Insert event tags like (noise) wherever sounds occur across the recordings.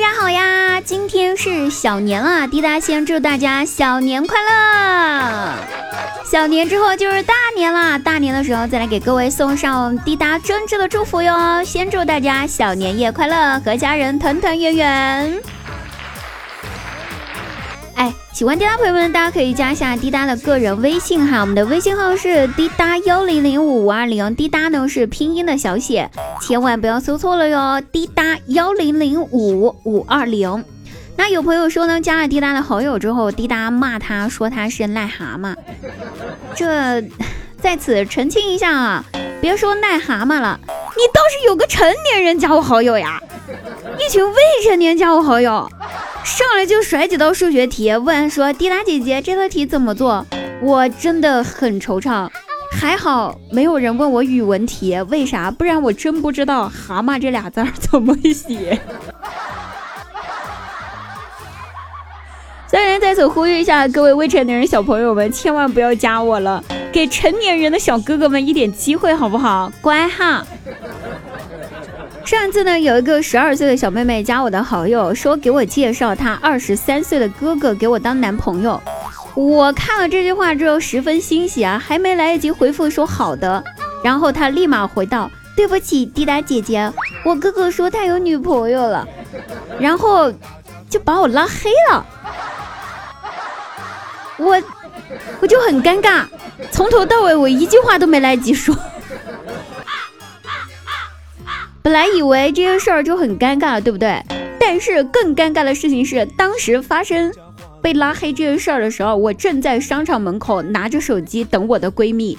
大家好呀！今天是小年了，滴答先祝大家小年快乐。小年之后就是大年啦，大年的时候再来给各位送上滴答真挚的祝福哟。先祝大家小年夜快乐，和家人团团圆圆。哎，喜欢滴答朋友们，大家可以加一下滴答的个人微信哈，我们的微信号是滴答幺零零五五二零，滴答呢是拼音的小写，千万不要搜错了哟，滴答幺零零五五二零。那有朋友说呢，加了滴答的好友之后，滴答骂他说他是癞蛤蟆，这在此澄清一下啊，别说癞蛤蟆了，你倒是有个成年人加我好友呀，一群未成年加我好友。上来就甩几道数学题，问说：“滴答姐姐，这道题怎么做？”我真的很惆怅，还好没有人问我语文题，为啥？不然我真不知道“蛤蟆”这俩字儿怎么写。(laughs) 当然，在此呼吁一下各位未成年人小朋友们，千万不要加我了，给成年人的小哥哥们一点机会好不好？乖哈。上次呢，有一个十二岁的小妹妹加我的好友，说给我介绍她二十三岁的哥哥给我当男朋友。我看了这句话之后十分欣喜啊，还没来得及回复说好的，然后他立马回道：“对不起，滴答姐姐，我哥哥说他有女朋友了。”然后就把我拉黑了。我我就很尴尬，从头到尾我一句话都没来得及说。本来以为这件事儿就很尴尬，对不对？但是更尴尬的事情是，当时发生被拉黑这件事儿的时候，我正在商场门口拿着手机等我的闺蜜。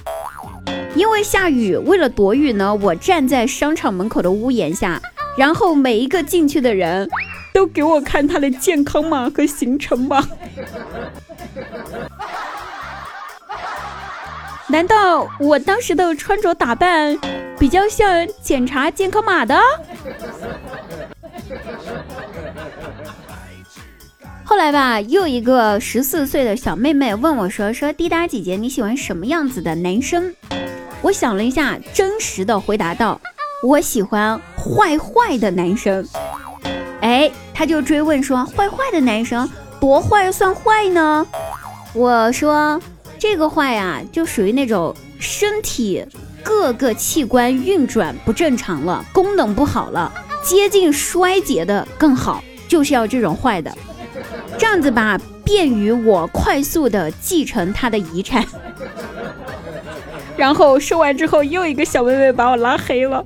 因为下雨，为了躲雨呢，我站在商场门口的屋檐下，然后每一个进去的人都给我看他的健康码和行程码。难道我当时的穿着打扮？比较像检查健康码的。(laughs) 后来吧，又一个十四岁的小妹妹问我说：“说滴答姐姐，你喜欢什么样子的男生？”我想了一下，真实的回答道：“我喜欢坏坏的男生。”哎，他就追问说：“坏坏的男生多坏算坏呢？”我说：“这个坏呀，就属于那种身体。”各个器官运转不正常了，功能不好了，接近衰竭的更好，就是要这种坏的，这样子吧，便于我快速的继承他的遗产。然后说完之后，又一个小妹妹把我拉黑了。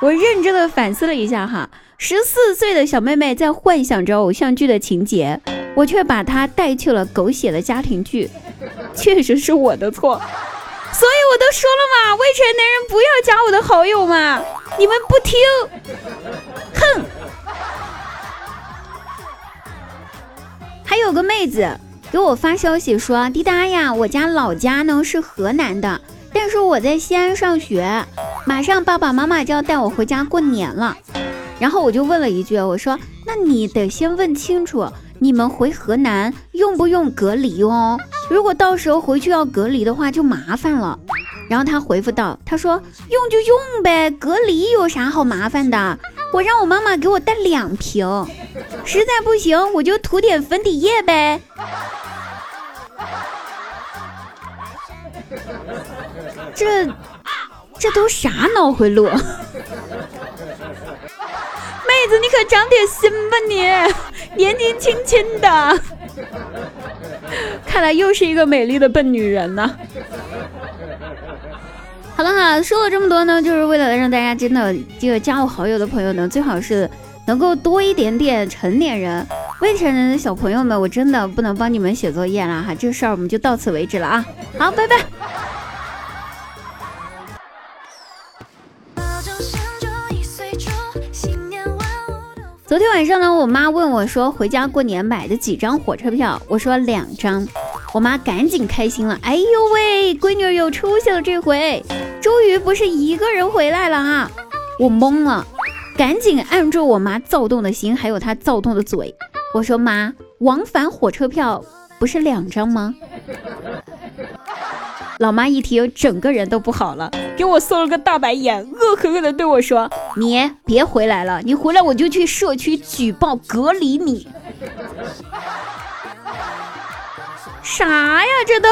我认真的反思了一下哈，十四岁的小妹妹在幻想着偶像剧的情节，我却把他带去了狗血的家庭剧，确实是我的错。所以我都说了嘛，未成年人不要加我的好友嘛，你们不听，哼！还有个妹子给我发消息说：“滴答呀，我家老家呢是河南的，但是我在西安上学，马上爸爸妈妈就要带我回家过年了。”然后我就问了一句：“我说，那你得先问清楚，你们回河南用不用隔离哦？”如果到时候回去要隔离的话，就麻烦了。然后他回复道：“他说用就用呗，隔离有啥好麻烦的？我让我妈妈给我带两瓶，实在不行我就涂点粉底液呗。”这这都啥脑回路？你可长点心吧你，(laughs) 年纪轻轻的。看来又是一个美丽的笨女人呢。好了哈，说了这么多呢，就是为了让大家真的这个加我好友的朋友呢，最好是能够多一点点成年人，未成年的小朋友们，我真的不能帮你们写作业了哈。这事儿我们就到此为止了啊。好，拜拜。昨天晚上呢，我妈问我说：“回家过年买的几张火车票？”我说：“两张。”我妈赶紧开心了：“哎呦喂，闺女有出息了，这回终于不是一个人回来了啊！”我懵了，赶紧按住我妈躁动的心，还有她躁动的嘴。我说：“妈，往返火车票不是两张吗？”老妈一听，整个人都不好了，给我送了个大白眼，恶狠狠地对我说：“你别回来了，你回来我就去社区举报隔离你。(laughs) ”啥呀？这都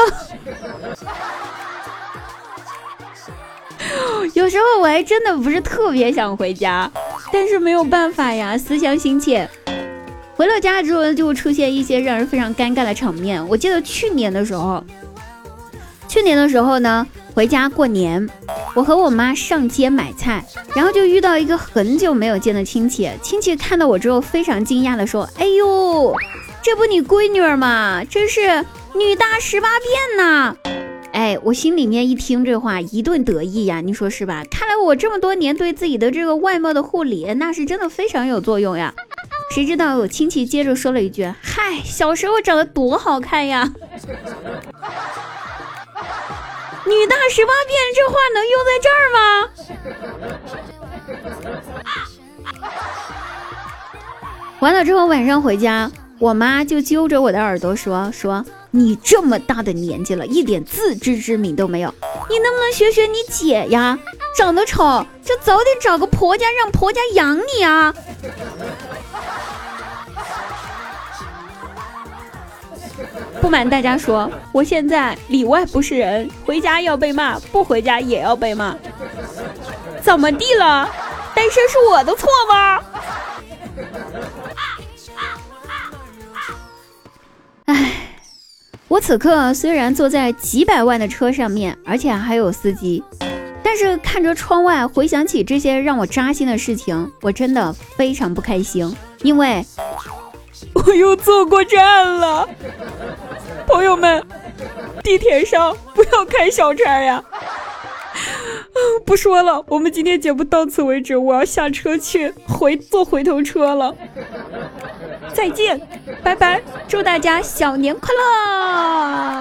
(laughs) 有时候我还真的不是特别想回家，但是没有办法呀，思乡心切。回了家之后，就出现一些让人非常尴尬的场面。我记得去年的时候，去年的时候呢，回家过年，我和我妈上街买菜，然后就遇到一个很久没有见的亲戚。亲戚看到我之后，非常惊讶的说：“哎呦，这不你闺女儿吗？真是。”女大十八变呐！哎，我心里面一听这话，一顿得意呀，你说是吧？看来我这么多年对自己的这个外貌的护理，那是真的非常有作用呀。谁知道我亲戚接着说了一句：“嗨，小时候长得多好看呀！”女大十八变这话能用在这儿吗？完了之后晚上回家，我妈就揪着我的耳朵说说。你这么大的年纪了，一点自知之明都没有，你能不能学学你姐呀？长得丑就早点找个婆家，让婆家养你啊！不瞒大家说，我现在里外不是人，回家要被骂，不回家也要被骂。怎么地了？单身是我的错吗？我此刻虽然坐在几百万的车上面，而且还有司机，但是看着窗外，回想起这些让我扎心的事情，我真的非常不开心，因为 (laughs) 我又坐过站了。朋友们，地铁上不要开小差呀！(laughs) 不说了，我们今天节目到此为止，我要下车去回坐回头车了。再见，拜拜，祝大家小年快乐！